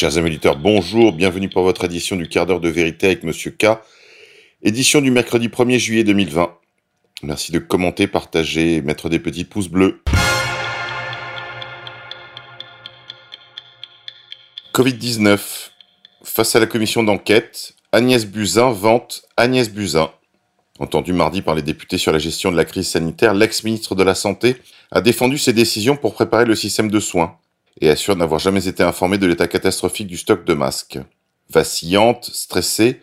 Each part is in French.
Chers amis auditeurs, bonjour, bienvenue pour votre édition du quart d'heure de vérité avec Monsieur K. Édition du mercredi 1er juillet 2020. Merci de commenter, partager et mettre des petits pouces bleus. Covid-19. Face à la commission d'enquête, Agnès Buzyn vante Agnès Buzyn. Entendu mardi par les députés sur la gestion de la crise sanitaire, l'ex-ministre de la Santé a défendu ses décisions pour préparer le système de soins et assure n'avoir jamais été informée de l'état catastrophique du stock de masques. Vacillante, stressée,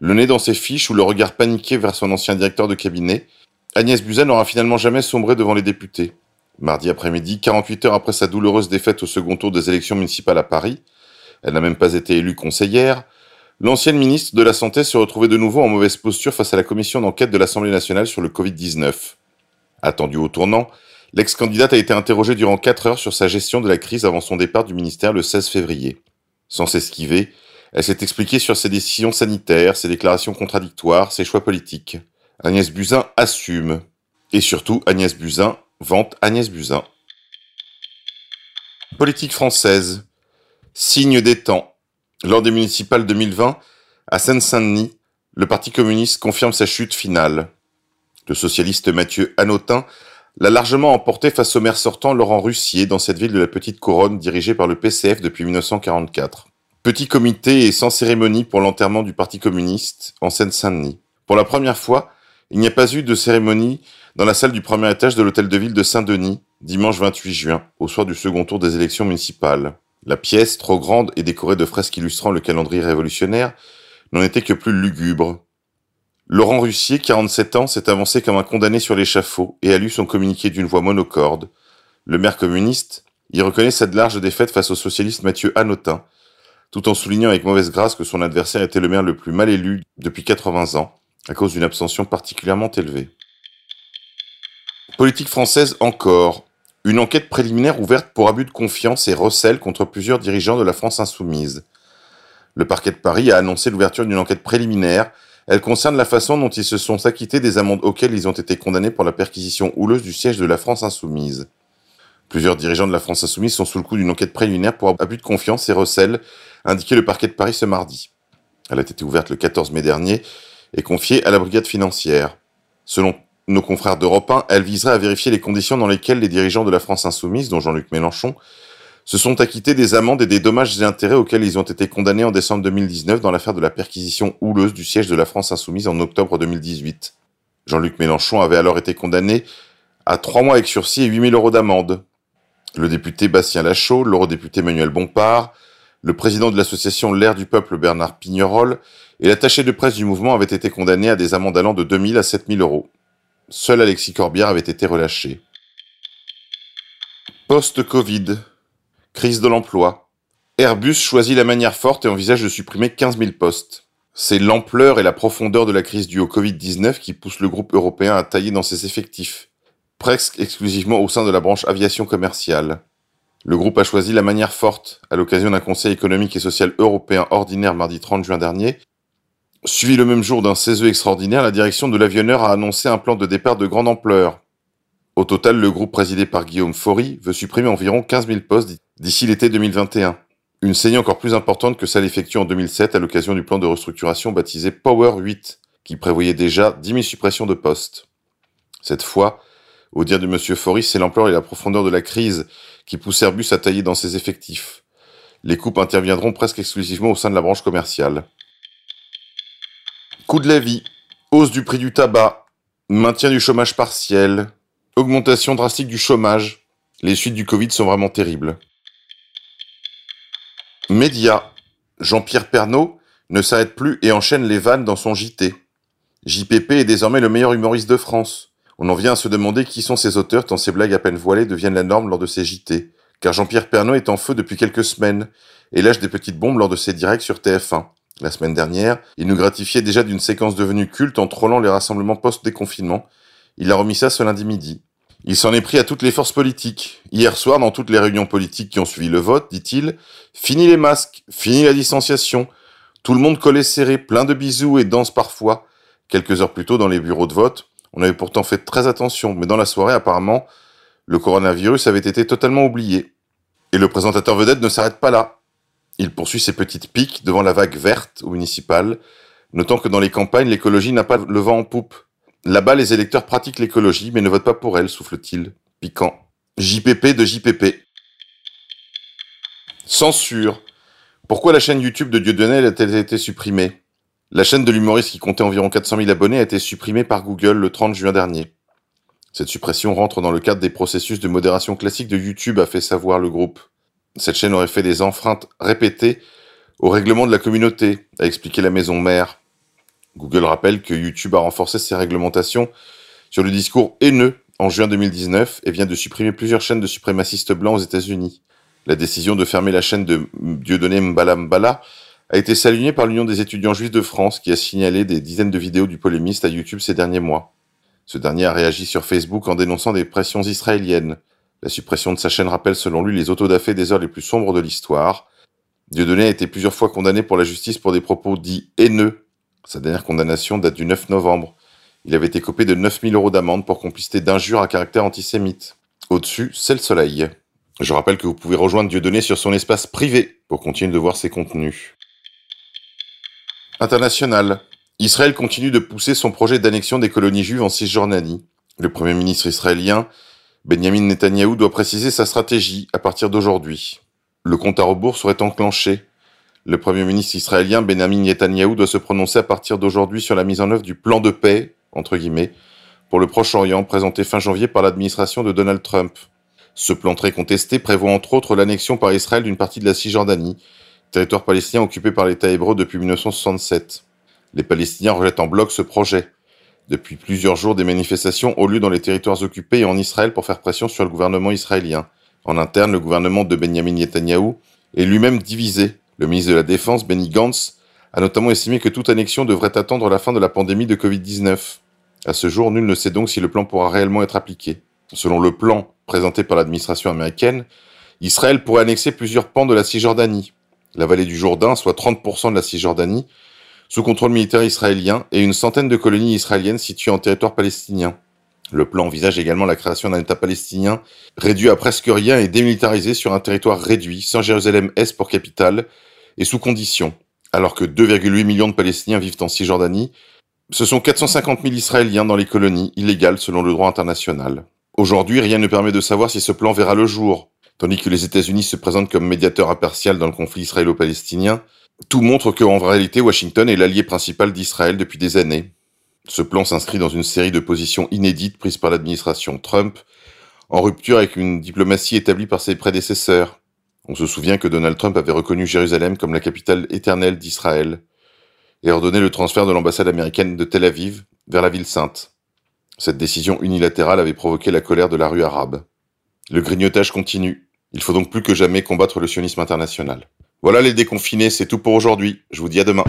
le nez dans ses fiches ou le regard paniqué vers son ancien directeur de cabinet, Agnès Buzyn n'aura finalement jamais sombré devant les députés. Mardi après-midi, 48 heures après sa douloureuse défaite au second tour des élections municipales à Paris, elle n'a même pas été élue conseillère, l'ancienne ministre de la Santé se retrouvait de nouveau en mauvaise posture face à la commission d'enquête de l'Assemblée nationale sur le Covid-19. Attendue au tournant, L'ex-candidate a été interrogée durant 4 heures sur sa gestion de la crise avant son départ du ministère le 16 février. Sans s'esquiver, elle s'est expliquée sur ses décisions sanitaires, ses déclarations contradictoires, ses choix politiques. Agnès Buzyn assume. Et surtout, Agnès Buzyn vante Agnès Buzyn. Politique française. Signe des temps. Lors des municipales 2020, à Seine-Saint-Denis, le Parti communiste confirme sa chute finale. Le socialiste Mathieu Hanotin l'a largement emporté face au maire sortant Laurent Russier dans cette ville de la Petite Couronne dirigée par le PCF depuis 1944. Petit comité et sans cérémonie pour l'enterrement du Parti communiste en Seine-Saint-Denis. Pour la première fois, il n'y a pas eu de cérémonie dans la salle du premier étage de l'hôtel de ville de Saint-Denis, dimanche 28 juin, au soir du second tour des élections municipales. La pièce, trop grande et décorée de fresques illustrant le calendrier révolutionnaire, n'en était que plus lugubre, Laurent Russier, 47 ans, s'est avancé comme un condamné sur l'échafaud et a lu son communiqué d'une voix monocorde. Le maire communiste y reconnaît cette large défaite face au socialiste Mathieu Hanotin, tout en soulignant avec mauvaise grâce que son adversaire était le maire le plus mal élu depuis 80 ans, à cause d'une abstention particulièrement élevée. Politique française encore. Une enquête préliminaire ouverte pour abus de confiance et recel contre plusieurs dirigeants de la France insoumise. Le parquet de Paris a annoncé l'ouverture d'une enquête préliminaire elle concerne la façon dont ils se sont acquittés des amendes auxquelles ils ont été condamnés pour la perquisition houleuse du siège de la France Insoumise. Plusieurs dirigeants de la France Insoumise sont sous le coup d'une enquête préliminaire pour abus de confiance et recel, indiqué le parquet de Paris ce mardi. Elle a été ouverte le 14 mai dernier et confiée à la brigade financière. Selon nos confrères d'Europe 1, elle viserait à vérifier les conditions dans lesquelles les dirigeants de la France Insoumise, dont Jean-Luc Mélenchon, se sont acquittés des amendes et des dommages et intérêts auxquels ils ont été condamnés en décembre 2019 dans l'affaire de la perquisition houleuse du siège de la France insoumise en octobre 2018. Jean-Luc Mélenchon avait alors été condamné à trois mois avec sursis et 8000 euros d'amende. Le député Bastien Lachaud, l'eurodéputé Manuel Bompard, le président de l'association L'air du peuple Bernard Pignerol et l'attaché de presse du mouvement avaient été condamnés à des amendes allant de 2000 à 7000 euros. Seul Alexis Corbière avait été relâché. Post-Covid. Crise de l'emploi. Airbus choisit la manière forte et envisage de supprimer 15 000 postes. C'est l'ampleur et la profondeur de la crise due au Covid-19 qui pousse le groupe européen à tailler dans ses effectifs, presque exclusivement au sein de la branche aviation commerciale. Le groupe a choisi la manière forte à l'occasion d'un conseil économique et social européen ordinaire mardi 30 juin dernier. Suivi le même jour d'un CESE extraordinaire, la direction de l'avionneur a annoncé un plan de départ de grande ampleur. Au total, le groupe présidé par Guillaume Faury veut supprimer environ 15 000 postes d'ici l'été 2021. Une saignée encore plus importante que celle effectuée en 2007 à l'occasion du plan de restructuration baptisé Power 8, qui prévoyait déjà 10 000 suppressions de postes. Cette fois, au dire de M. Faury, c'est l'ampleur et la profondeur de la crise qui pousse Airbus à tailler dans ses effectifs. Les coupes interviendront presque exclusivement au sein de la branche commerciale. Coût de la vie, hausse du prix du tabac, maintien du chômage partiel, Augmentation drastique du chômage. Les suites du Covid sont vraiment terribles. Média. Jean-Pierre Pernaud ne s'arrête plus et enchaîne les vannes dans son JT. JPP est désormais le meilleur humoriste de France. On en vient à se demander qui sont ses auteurs tant ces blagues à peine voilées deviennent la norme lors de ses JT. Car Jean-Pierre Pernaud est en feu depuis quelques semaines et lâche des petites bombes lors de ses directs sur TF1. La semaine dernière, il nous gratifiait déjà d'une séquence devenue culte en trollant les rassemblements post-déconfinement il a remis ça ce lundi midi. Il s'en est pris à toutes les forces politiques. Hier soir, dans toutes les réunions politiques qui ont suivi le vote, dit-il, fini les masques, fini la distanciation. Tout le monde collé serré, plein de bisous et danse parfois. Quelques heures plus tôt, dans les bureaux de vote, on avait pourtant fait très attention, mais dans la soirée, apparemment, le coronavirus avait été totalement oublié. Et le présentateur vedette ne s'arrête pas là. Il poursuit ses petites piques devant la vague verte ou municipale, notant que dans les campagnes, l'écologie n'a pas le vent en poupe. Là-bas, les électeurs pratiquent l'écologie, mais ne votent pas pour elle, souffle-t-il, piquant. JPP de JPP. Censure. Pourquoi la chaîne YouTube de Dieudonné a-t-elle été supprimée? La chaîne de l'humoriste qui comptait environ 400 000 abonnés a été supprimée par Google le 30 juin dernier. Cette suppression rentre dans le cadre des processus de modération classique de YouTube, a fait savoir le groupe. Cette chaîne aurait fait des enfreintes répétées au règlement de la communauté, a expliqué la maison mère. Google rappelle que YouTube a renforcé ses réglementations sur le discours haineux en juin 2019 et vient de supprimer plusieurs chaînes de suprémacistes blancs aux États-Unis. La décision de fermer la chaîne de Dieudonné Mbala Mbala a été saluée par l'Union des étudiants juifs de France qui a signalé des dizaines de vidéos du polémiste à YouTube ces derniers mois. Ce dernier a réagi sur Facebook en dénonçant des pressions israéliennes. La suppression de sa chaîne rappelle selon lui les autodafés des heures les plus sombres de l'histoire. Dieudonné a été plusieurs fois condamné pour la justice pour des propos dits haineux. Sa dernière condamnation date du 9 novembre. Il avait été copé de 9000 euros d'amende pour complicité d'injures à caractère antisémite. Au-dessus, c'est le soleil. Je rappelle que vous pouvez rejoindre Dieudonné sur son espace privé pour continuer de voir ses contenus. International. Israël continue de pousser son projet d'annexion des colonies juives en Cisjordanie. Le Premier ministre israélien, Benjamin Netanyahou, doit préciser sa stratégie à partir d'aujourd'hui. Le compte à rebours serait enclenché. Le Premier ministre israélien, Benjamin Netanyahou, doit se prononcer à partir d'aujourd'hui sur la mise en œuvre du plan de paix, entre guillemets, pour le Proche-Orient présenté fin janvier par l'administration de Donald Trump. Ce plan très contesté prévoit entre autres l'annexion par Israël d'une partie de la Cisjordanie, territoire palestinien occupé par l'État hébreu depuis 1967. Les Palestiniens rejettent en bloc ce projet. Depuis plusieurs jours, des manifestations ont lieu dans les territoires occupés et en Israël pour faire pression sur le gouvernement israélien. En interne, le gouvernement de Benjamin Netanyahou est lui-même divisé. Le ministre de la Défense, Benny Gantz, a notamment estimé que toute annexion devrait attendre la fin de la pandémie de Covid-19. À ce jour, nul ne sait donc si le plan pourra réellement être appliqué. Selon le plan présenté par l'administration américaine, Israël pourrait annexer plusieurs pans de la Cisjordanie. La vallée du Jourdain, soit 30% de la Cisjordanie, sous contrôle militaire israélien et une centaine de colonies israéliennes situées en territoire palestinien. Le plan envisage également la création d'un État palestinien réduit à presque rien et démilitarisé sur un territoire réduit, sans Jérusalem-Est pour capitale, et sous conditions. Alors que 2,8 millions de Palestiniens vivent en Cisjordanie, ce sont 450 000 Israéliens dans les colonies, illégales selon le droit international. Aujourd'hui, rien ne permet de savoir si ce plan verra le jour. Tandis que les États-Unis se présentent comme médiateurs impartial dans le conflit israélo-palestinien, tout montre que, en réalité, Washington est l'allié principal d'Israël depuis des années. Ce plan s'inscrit dans une série de positions inédites prises par l'administration Trump, en rupture avec une diplomatie établie par ses prédécesseurs. On se souvient que Donald Trump avait reconnu Jérusalem comme la capitale éternelle d'Israël et ordonné le transfert de l'ambassade américaine de Tel Aviv vers la ville sainte. Cette décision unilatérale avait provoqué la colère de la rue arabe. Le grignotage continue. Il faut donc plus que jamais combattre le sionisme international. Voilà les déconfinés, c'est tout pour aujourd'hui. Je vous dis à demain.